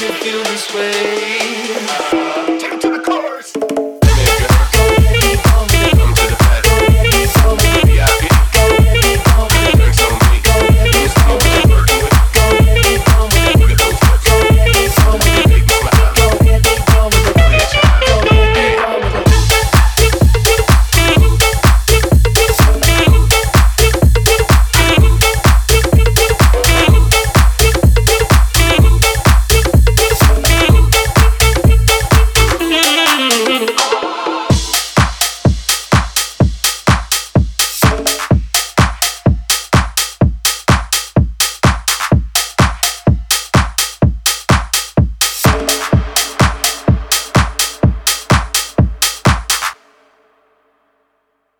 you feel this way.